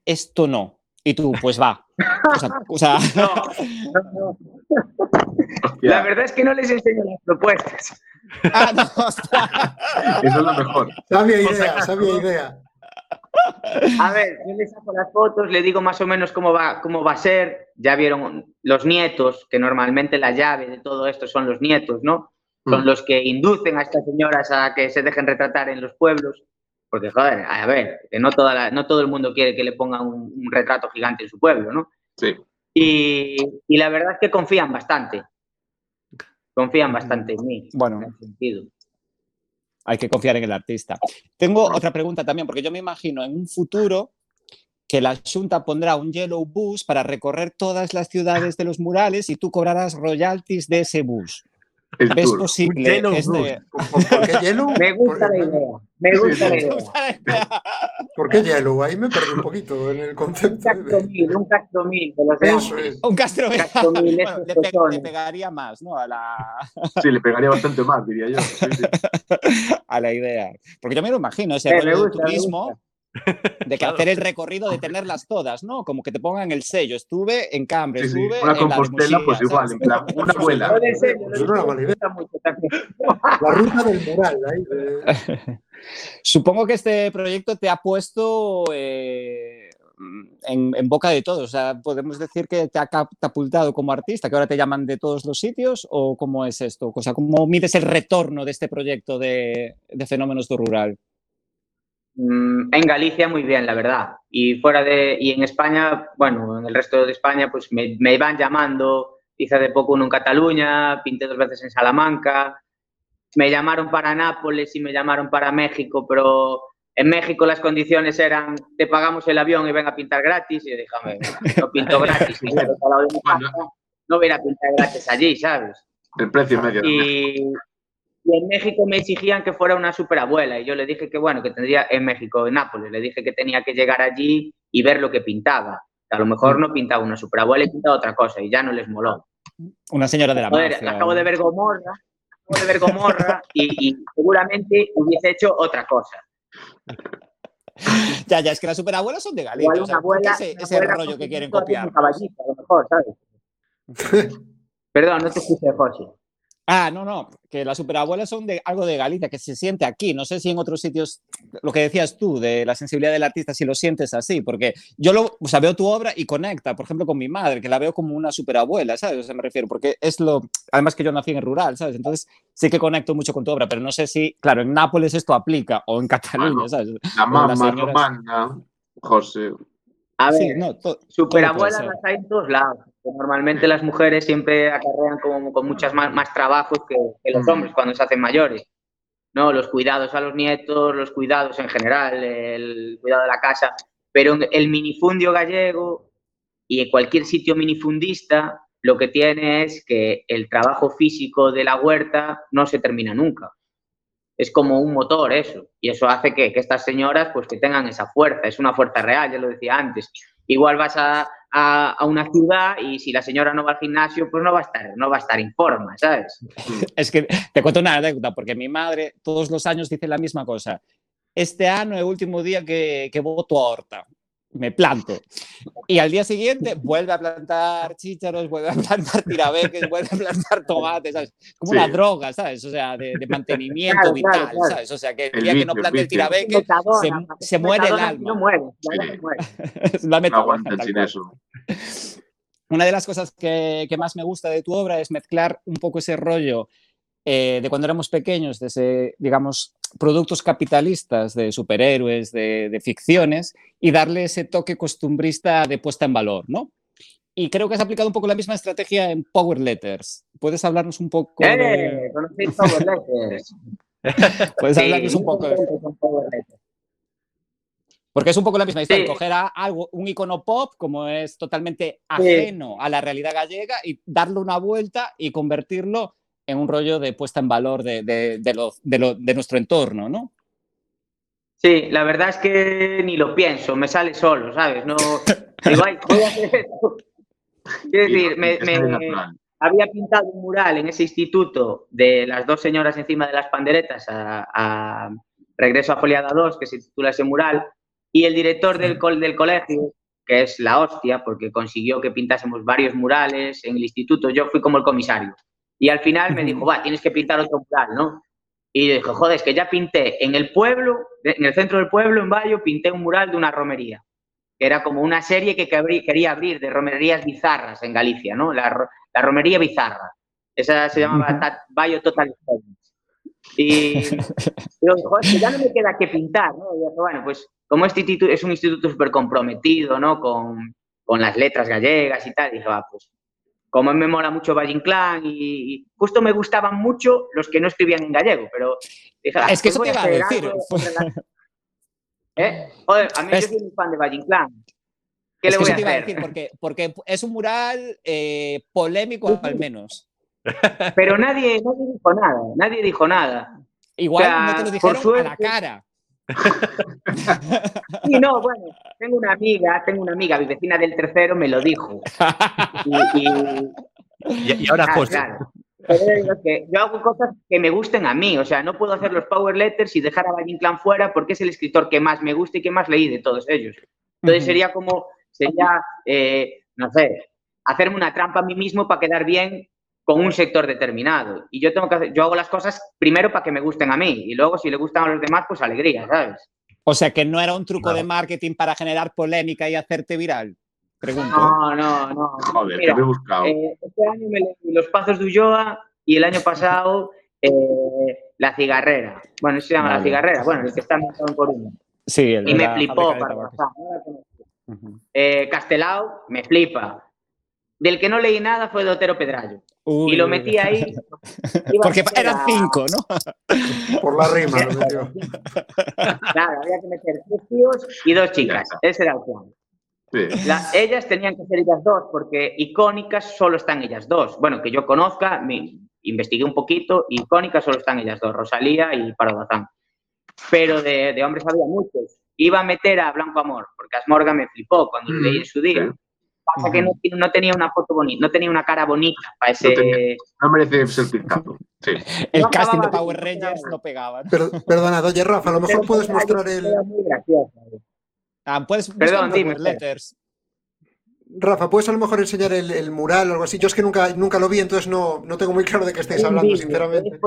esto no? Y tú, pues va. O sea, o sea, No, no, no. Hostia, La verdad es que no les enseño las propuestas. ah, no. Eso es lo mejor. Sabia idea, sabia idea. A ver, yo le saco las fotos, le digo más o menos cómo va, cómo va a ser. Ya vieron los nietos, que normalmente la llave de todo esto son los nietos, ¿no? Son Mm. los que inducen a estas señoras a que se dejen retratar en los pueblos. Porque, joder, a ver, que no, toda la- no todo el mundo quiere que le pongan un, un retrato gigante en su pueblo, ¿no? Sí. Y, y la verdad es que confían bastante. Confían bastante en mí. Bueno. En ese sentido. Hay que confiar en el artista. Tengo otra pregunta también, porque yo me imagino en un futuro que la Junta pondrá un Yellow Bus para recorrer todas las ciudades de los murales y tú cobrarás royalties de ese bus. El ¿Ves tour. posible Yellow este- ¿Por, por- por qué Yellow? Me gusta ¿Por, la idea. Me Sí, gusta la sí. idea. por qué Yellow? Ahí me perdí un poquito en el Un concepto. castromil, un castromil de Eso antes. es. Un Castro Castromil, Bueno, le, pe- pezones. le pegaría más ¿no? a, la, Sí, le pegaría bastante más, diría yo. Sí, sí. a la idea. Porque yo me lo imagino, de gusta, me turismo, gusta. De que Claro. hacer el recorrido de tenerlas todas, ¿no? Como que te pongan el sello. Estuve en Cambre, Sí, sí. estuve Una en la compostela, pues igual, ¿sabes? en plan, una abuela. La ruta del moral. Supongo que este proyecto te ha puesto eh, en, en boca de todos. O sea, podemos decir que te ha catapultado como artista, que ahora te llaman de todos los sitios, o cómo es esto? O sea, ¿cómo mides el retorno de este proyecto de, de Fenómenos do Rural? Mm, En Galicia muy bien, la verdad. Y fuera de y en España, bueno, en el resto de España, pues me, me van llamando. Hice hace poco uno en Cataluña, pinté dos veces en Salamanca. Me llamaron para Nápoles y me llamaron para México, pero en México las condiciones eran te pagamos el avión y ven a pintar gratis. Y yo dije, "Hombre, no pinto gratis. no voy a pintar gratis allí, ¿sabes? El precio medio. Y, y en México me exigían que fuera una superabuela y yo le dije que bueno, que tendría en México, en Nápoles, le dije que tenía que llegar allí y ver lo que pintaba. Que a lo mejor no pintaba una superabuela y pintaba otra cosa y ya no les moló. Una señora de la Joder, mafia. acabo de ver Gomorra, acabo de ver Gomorra y, y seguramente hubiese hecho otra cosa. Ya, ya, es que las superabuelas son de Galicia. O sea, una ¿por qué abuela, ese, ese abuela rollo que quieren un copiar? caballito, a lo mejor, ¿sabes? Perdón, no te escuché, José. Ah, no, no, que las superabuelas son de algo de Galicia, que se siente aquí. No sé si en otros sitios, lo que decías tú, de la sensibilidad del artista, si lo sientes así, porque yo lo, o sea, veo tu obra y conecta, por ejemplo, con mi madre, que la veo como una superabuela, ¿sabes? O sea, me refiero, porque es lo, además que yo nací en el rural, ¿sabes? Entonces sí que conecto mucho con tu obra, pero no sé si, claro, en Nápoles esto aplica o en Cataluña, Bueno, ¿sabes? La mamá romana, José. A ver, Sí, no, to- Superabuelas todo las hay en todos lados. Normalmente las mujeres siempre acarrean como, con muchas más, más trabajos que, que los hombres cuando se hacen mayores. ¿no? Los cuidados a los nietos, los cuidados en general, el cuidado de la casa. Pero en el minifundio gallego y en cualquier sitio minifundista lo que tiene es que el trabajo físico de la huerta no se termina nunca. Es como un motor eso. Y eso hace que, que estas señoras pues que tengan esa fuerza. Es una fuerza real, ya lo decía antes. Igual vas a, a, a una ciudad y si la señora no va al gimnasio, pues no va a estar, no va a estar en forma, ¿sabes? Es que te cuento una anécdota, porque mi madre todos los años dice la misma cosa. Este año es el último día que, que voto a horta. Me planto. Y al día siguiente vuelve a plantar chícharos, vuelve a plantar tirabeques, vuelve a plantar tomates, ¿sabes? Como Sí. una droga, ¿sabes? O sea, de, de mantenimiento Claro, vital, claro, claro. ¿sabes? O sea, que el El día que no el plante el vicio. tirabeque, Metadona, se, muere el alma. No muere, la Sí. muere. La No aguantan sin eso. Una de las cosas que, que más me gusta de tu obra es mezclar un poco ese rollo eh, de cuando éramos pequeños, de ese, digamos, productos capitalistas, de superhéroes, de, de ficciones, y darle ese toque costumbrista de puesta en valor, ¿no? Y creo que has aplicado un poco la misma estrategia en Power Letters. ¿Puedes hablarnos un poco de, ¡Eh! ¿Conocéis Power Letters? puedes Sí, hablarnos un poco de. Porque es un poco la misma historia, Sí. coger a algo, un icono pop, como es totalmente ajeno a la realidad gallega, y darle una vuelta y convertirlo en un rollo de puesta en valor de, de- de lo- de lo- de nuestro entorno, ¿no? Sí, la verdad es que ni lo pienso, me sale solo, ¿sabes? No digo, ay, voy a hacer esto. Quiero decir, me, había pintado un mural en ese instituto de las dos señoras encima de las panderetas a, a Regreso a Foliada 2, que se titula ese mural, y el director del, col- del colegio, que es la hostia, porque consiguió que pintásemos varios murales en el instituto, yo fui como el comisario. Y al final me dijo, va, tienes que pintar otro mural, ¿no? Y yo dije, joder, es que ya pinté en el pueblo, en el centro del pueblo, en Bayo, pinté un mural de una romería. Que era como una serie que quería abrir de romerías bizarras en Galicia, ¿no? La, la romería bizarra. Esa se llamaba Bayo Total. Y yo, joder, que ya no me queda que pintar, ¿no? Y dije, bueno, pues como este instituto es un instituto súper comprometido, ¿no? Con, con las letras gallegas y tal, dije, va, pues como me mola mucho Valle Inclán y, y justo me gustaban mucho los que no escribían en gallego, pero dije, Es que pues eso te iba a decir. rela- ¿Eh? Joder, a mí Es- yo soy muy fan de Valle Inclán. ¿Qué es le que voy eso a te iba a decir, porque, porque es un mural eh, polémico al menos. Pero nadie, nadie dijo nada, nadie dijo nada. Igual O sea, no te lo dijeron a la suerte- cara. Sí, no, bueno, tengo una amiga, tengo una amiga, mi vecina del tercero me lo dijo. Y, y- Y, y ahora Ah, claro. Pero yo digo que yo hago cosas que me gusten a mí, o sea, no puedo hacer los power letters y dejar a Valle Inclán fuera porque es el escritor que más me gusta y que más leí de todos ellos. Entonces sería como, sería, eh, no sé, hacerme una trampa a mí mismo para quedar bien con un sector determinado. Y yo tengo que hacer, yo hago las cosas primero para que me gusten a mí y luego si le gustan a los demás, pues alegría, ¿sabes? O sea, que no era un truco No. de marketing para generar polémica y hacerte viral. Pregunto. No, no, no. Joder, Mira, me he buscado. Eh, este año me leí Los Pazos de Ulloa y el año pasado eh, La Cigarrera. Bueno, se llama La. Cigarrera, bueno, el que está montado en Coruña. Sí, el de Y me la flipó, para. Ujú. Eh, Castelao, me flipa. Del que no leí nada fue de Otero Pedrallo. Uy, y lo metí ahí. Porque eran a- cinco, ¿no? Por la rima lo metió. Claro, había que meter tres tíos y dos chicas. Ese era el plan. Sí. La- ellas tenían que ser ellas dos, porque icónicas solo están ellas dos. Bueno, que yo conozca, me investigué un poquito, icónicas solo están ellas dos, Rosalía y Parodazán. Pero de, de hombres había muchos. Iba a meter a Blanco Amor, porque Asmorga me flipó cuando lo leí en su día. sí. Pasa que no, tenía una foto bonita, no tenía una cara bonita para ese. No tenía. No merece ser pintazo. Sí. El No casting de Power Rangers no pegaba. Per- perdona, oye, Rafa, a lo mejor puedes mostrar el. Ah, puedes Perdón, dime. Letters. Rafa, ¿puedes a lo mejor enseñar el, el mural o algo así? Yo es que nunca, nunca lo vi, entonces no, no tengo muy claro de qué estáis hablando, sinceramente.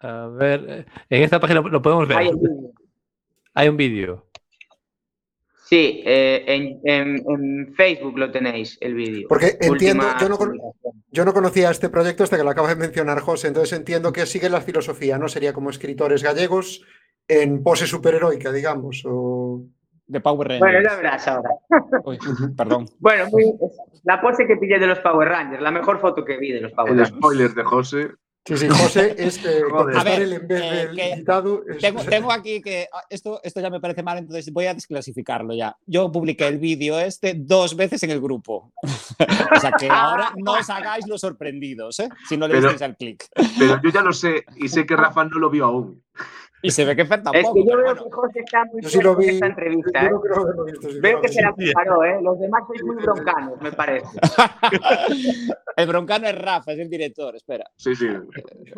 A ver, eh, en esta página lo podemos ver. Hay. Hay un vídeo. Sí, eh, en, en- en Facebook lo tenéis, el vídeo. Porque entiendo, yo no, yo conocía este proyecto hasta que lo acaba de mencionar José, entonces entiendo que sigue la filosofía, ¿no? Sería como escritores gallegos en pose superheroica, digamos. O... De Power Rangers. Bueno, ya verás ahora. Uy, perdón. Bueno, muy- la pose que pillé de los Power Rangers, la mejor foto que vi de los Power El Rangers. spoiler de José. Sí, sí, José es eh, A ver, en vez eh, del que invitado. es- Tengo, tengo aquí que ah, esto, esto ya me parece mal, entonces voy a desclasificarlo ya. Yo publiqué el vídeo este dos veces en el grupo. o sea que ahora no os hagáis los sorprendidos, ¿eh? Si no le Pero- disteis al clic. Pero yo ya lo sé y sé que Rafa no lo vio aún. Y se ve que Fer Es tampoco. que yo veo bueno. que José está muy sí lo en esta Yo entrevista. ¿eh? Veo que se la preparó, ¿eh? Los demás sois muy broncanos, me parece. el broncano es Rafa, es el director, espera. Sí, sí.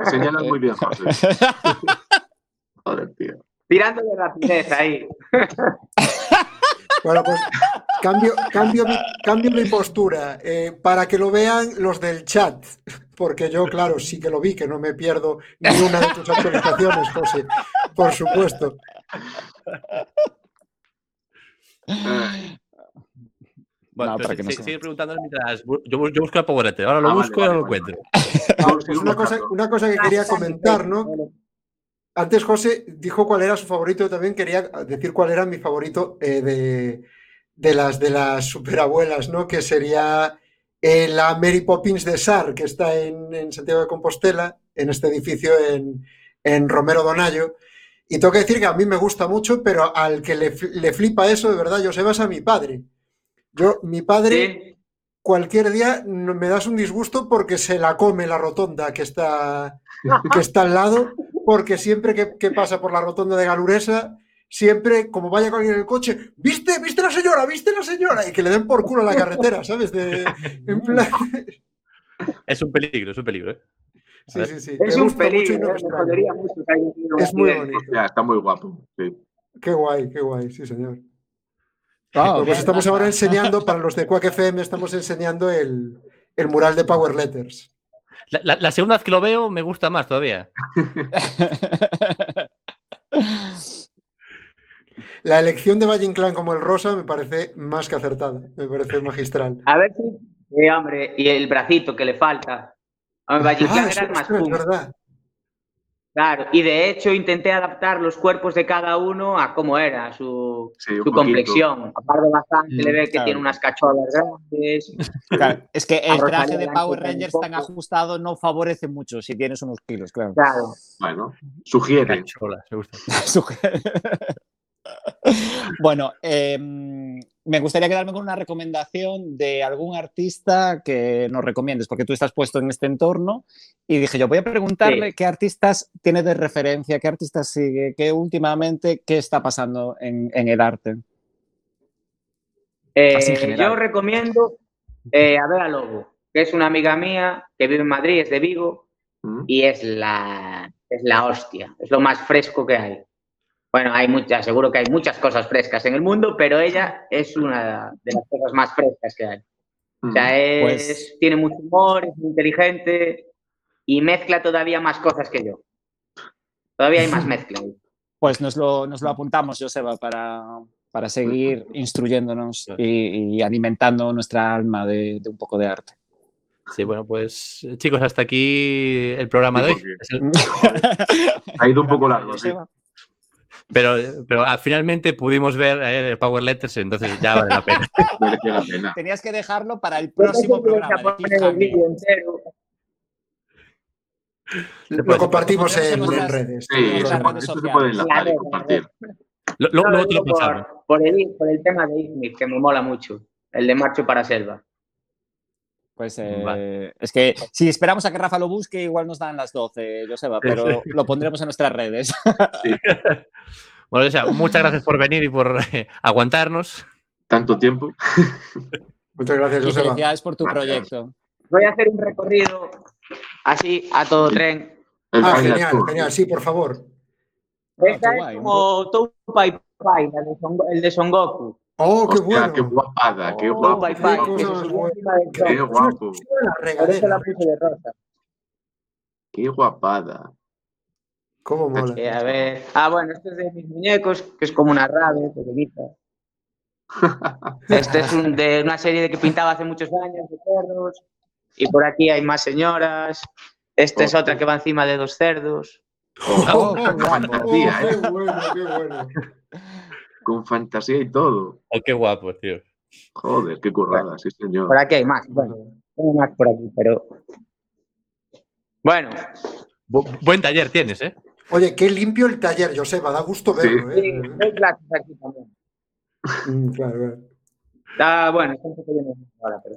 Señalas muy bien, José. Joder, tío. Tirando de rapidez ahí. Bueno, pues cambio, cambio, mi, cambio mi postura eh, para que lo vean los del chat, porque yo, claro, sí que lo vi, que no me pierdo ni una de tus actualizaciones, José, por supuesto. Bueno, No, pero para que no si- se- sigue preguntando mientras yo, yo busco la Power Letter. Ahora lo Ah, vale, busco y ahora vale, lo vale, encuentro. vamos, Pues una cosa, una cosa que quería comentar, ¿no? Antes José dijo cuál era su favorito, yo también quería decir cuál era mi favorito eh, de, de las de las superabuelas, ¿no? Que sería eh, la Mary Poppins de Sar, que está en, en Santiago de Compostela, en este edificio en, en Romero Donayo. Y tengo que decir que a mí me gusta mucho, pero al que le, le flipa eso, de verdad, Joseba, es a mi padre. Yo, mi padre, Sí. cualquier día me das un disgusto porque se la come la rotonda que está, que está al lado, porque siempre que, que pasa por la rotonda de Galuresa, siempre, como vaya con alguien en el coche, ¿viste? ¿Viste la señora? ¿Viste la señora? Y que le den por culo a la carretera, ¿sabes? De, en plan, Es un peligro, es un peligro. ¿eh? sí, sí, sí. Es me un gusta mucho y peligro, no jodería mucho Es muy bonito. Ya, está muy guapo. sí. Qué guay, qué guay, sí, señor. Ah, pues estamos ahora enseñando, para los de Quack FM, estamos enseñando el, el mural de Power Letters. La, la- la segunda vez que lo veo me gusta más todavía. La elección de Valle Inclán como el rosa me parece más que acertada, me parece magistral. A ver si. Sí, hombre, y el bracito que le falta. Hombre, Valle Ah, Inclán eso, era el más es punk. verdad. Claro, y de hecho intenté adaptar los cuerpos de cada uno a cómo era su, Sí, su complexión. Aparte bastante, Mm, le ve que claro. tiene unas cacholas grandes. Claro, es que A el traje de Power Rangers tan ajustado no favorece mucho si tienes unos kilos, claro. Claro. Bueno, sugiere. Cacholas, me gusta. bueno, eh, me gustaría quedarme con una recomendación de algún artista que nos recomiendes, porque tú estás puesto en este entorno y dije yo voy a preguntarle Sí. qué artistas tiene de referencia, qué artistas sigue, qué últimamente, qué está pasando en, en el arte. Eh, yo recomiendo eh, a Bea Lobo, que es una amiga mía que vive en Madrid, es de Vigo, ¿Mm? y es la, es la hostia, es lo más fresco que hay. Bueno, hay muchas, seguro que hay muchas cosas frescas en el mundo, pero ella es una de las cosas más frescas que hay. O sea, es, Pues- tiene mucho humor, es muy inteligente y mezcla todavía más cosas que yo. Todavía hay más mezcla. ahí. Pues nos lo, nos lo apuntamos, Joseba, para, para seguir instruyéndonos y, y alimentando nuestra alma de, de un poco de arte. Sí, bueno, pues chicos, hasta aquí el programa de hoy. El- Ha ido un poco largo, sí. Pero, pero ah, finalmente pudimos ver eh, el Power Letters, entonces ya vale la pena. Mereció la pena. Tenías que dejarlo para el próximo programa. Lo compartimos Pues, en, pues, en redes. Sí, Tenemos eso, las redes eso se sociales. puede enlazar y Claro, compartir. Lo- lo- No, luego te lo digo pasamos. por, por el, por el tema de Izmir, que me mola mucho. El de Marcho para Selva. Pues eh, Vale. es que si esperamos a que Rafa lo busque, igual nos dan las 12, Joseba, pero lo pondremos en nuestras redes. Bueno, o sea, muchas gracias por venir y por eh, aguantarnos. Tanto tiempo. Muchas gracias, y Joseba. felicidades por tu Gracias. proyecto. Voy a hacer un recorrido así a todo tren. El Ah, Final genial, Tour. genial, sí, por favor. Ah, Esta qué es guay, como Toupai Pai, el de Son Goku. Oh, qué Hostia, bueno. qué guapada, qué Oh, guapo. Qué Qué tronco. guapo, La de rosa. qué guapada. ¿Cómo mola? Eh, a ver. Ah, bueno, este es de mis muñecos, que es como una rave pequeñita. Este es un- de una serie de que pintaba hace muchos años de cerdos. Y por aquí hay más señoras. Esta es otra que va encima de dos cerdos. Oh, qué Oh, guapo. fantasía, ¿eh? qué bueno, qué bueno. Con fantasía y todo. Oh, qué guapo, tío. Joder, qué currada, sí, señor. Por aquí hay más. Bueno, tengo más por aquí, pero. Bueno, Bu- buen taller tienes, ¿eh? Oye, qué limpio el taller, Joseba, da gusto Sí. verlo, sí, ¿eh? hay clases aquí también. Mm, claro, claro. Está bueno, está un poco lleno ahora, pero.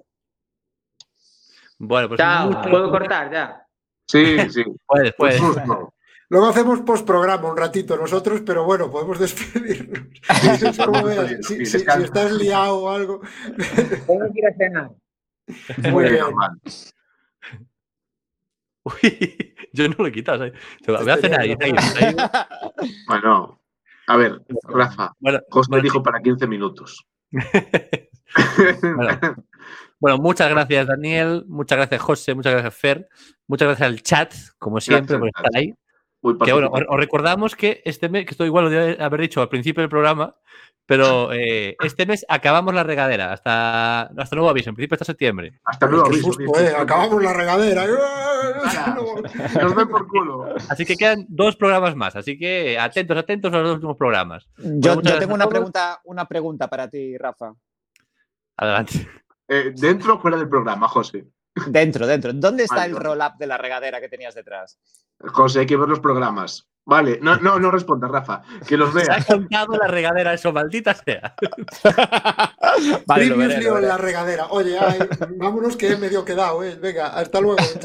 Bueno, pues muchas- puedo cortar ya. Sí, sí. puedes, puedes. Un susto. Luego hacemos postprograma un ratito nosotros, pero bueno, podemos despedirnos. Es como veas, si, si- si Descansa. estás liado o algo. Tengo que ir a cenar. Muy bien. Uy, yo no lo he quitado. ¿sabes? Te voy a Este cenar seguir. Bueno, a ver, Rafa, Bueno, José bueno, dijo para 15 minutos. Bueno. Bueno, muchas gracias, Daniel. Muchas gracias, José. Muchas gracias, Fer. Muchas gracias al chat, como siempre, Gracias, por estar gracias. ahí. Muy Que bueno, os, recordamos que este mes, que esto igual lo debe haber dicho al principio del programa, pero eh, este mes acabamos la regadera hasta, hasta nuevo aviso, en principio hasta septiembre. Hasta luego, Qué aviso. ¿eh? Acabamos la regadera. Nos ven por culo. Así que quedan dos programas más, así que atentos, atentos a los dos últimos programas. Yo, tengo una pregunta, una pregunta para ti, Rafa. Adelante. Eh, ¿Dentro o fuera del programa, José? Dentro, dentro. ¿Dónde está Vale, el roll-up de la regadera que tenías detrás? José, hay que ver los programas. Vale, no, no, no respondas, Rafa. Que los Se ha vea. contado la regadera eso, maldita sea. Vale, lo veré, lo en la regadera. Oye, ay, vámonos que he medio quedado, eh. Venga, hasta luego.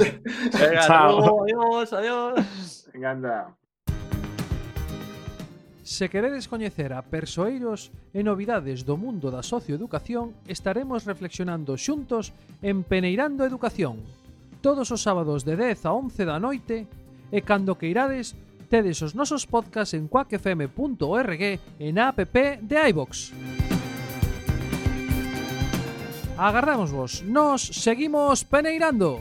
Venga, Chao. luego, adiós, adiós. Venga, anda. Se queredes coñecer a persoeiros e novidades do mundo da socioeducación, estaremos reflexionando xuntos en Peneirando Educación, todos os sábados de 10 a 11 da noite, e cando queirades, tedes os nosos podcasts en quackfm.org e na app de iVox. Agardámosvos, nos seguimos peneirando.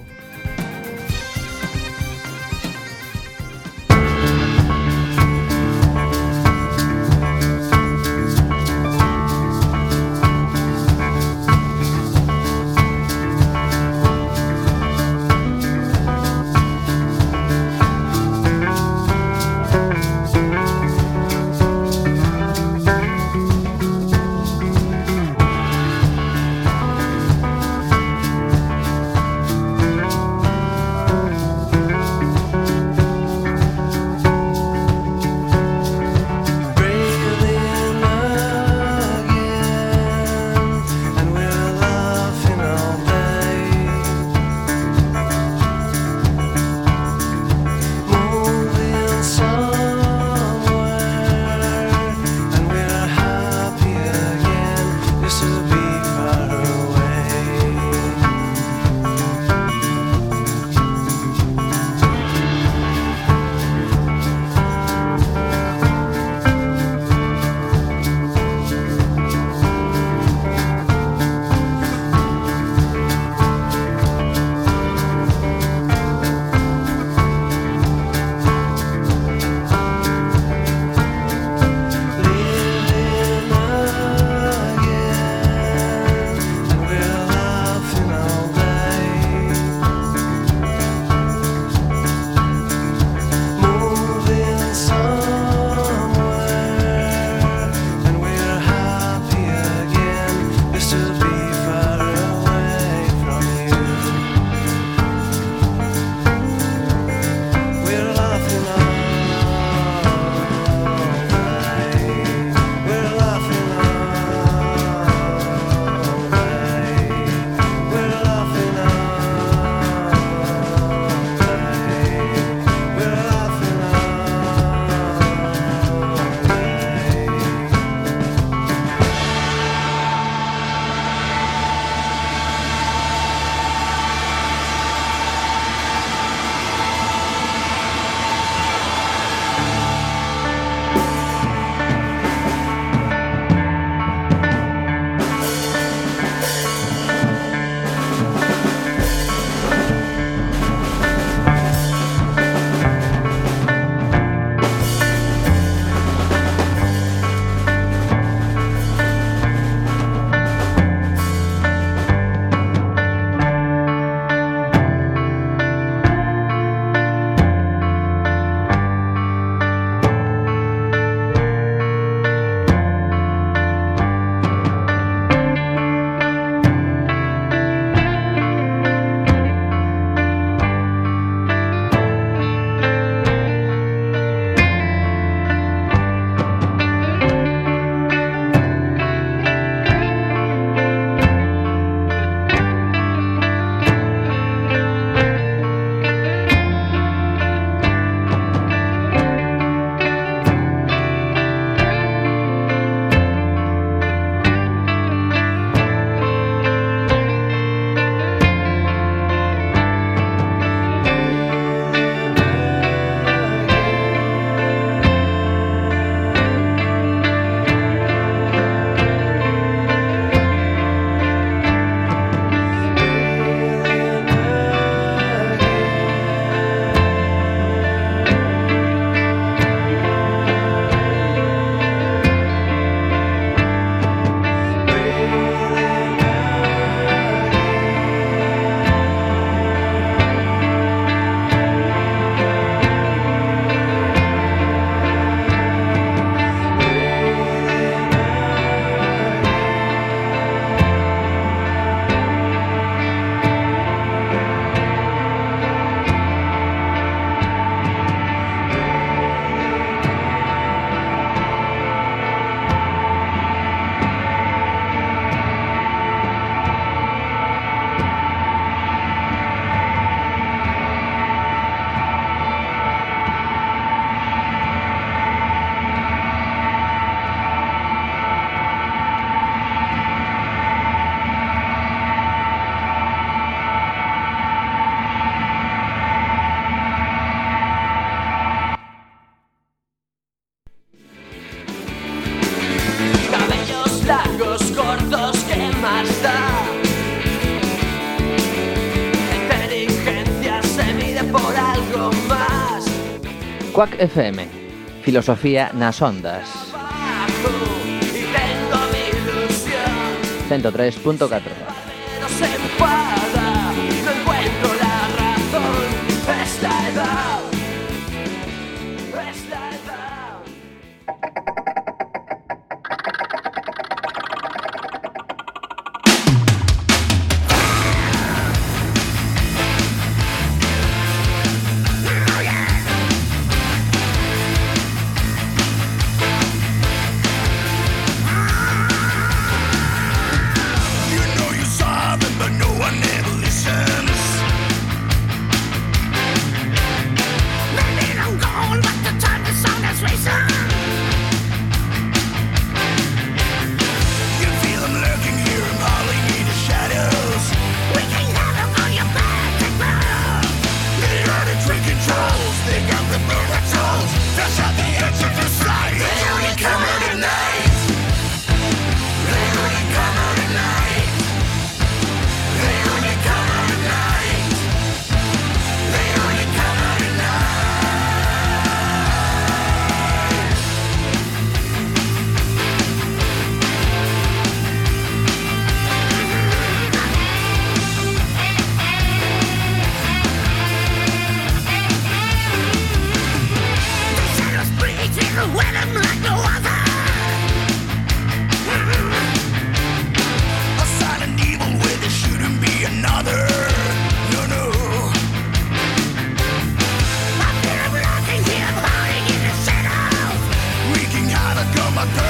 Cuac FM, Filosofía nas ondas. 103.4 my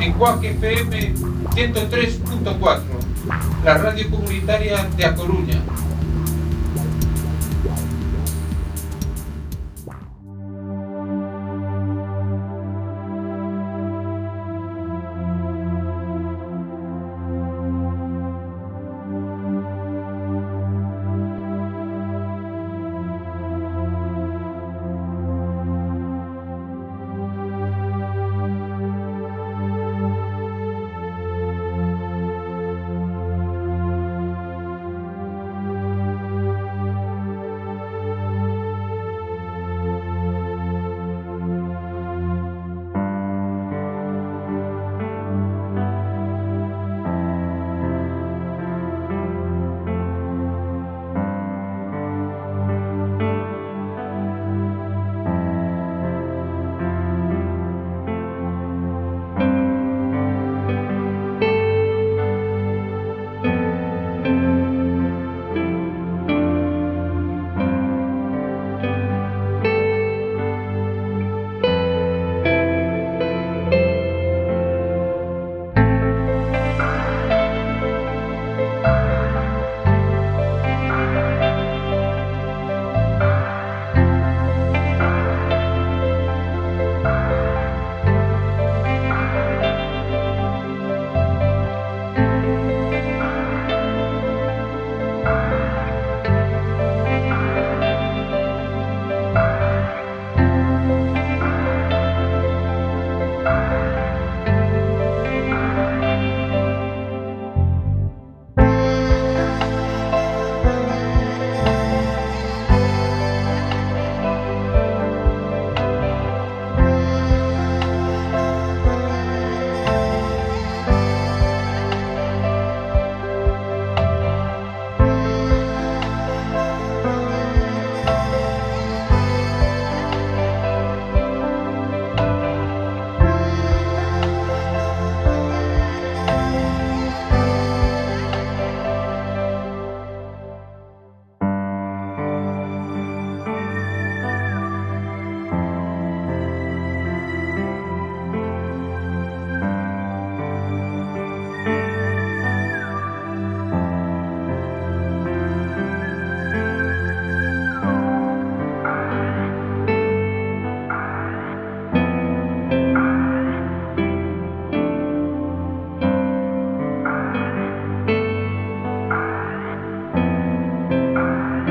en CUAC FM 103.4, la radio comunitaria de A Coruña.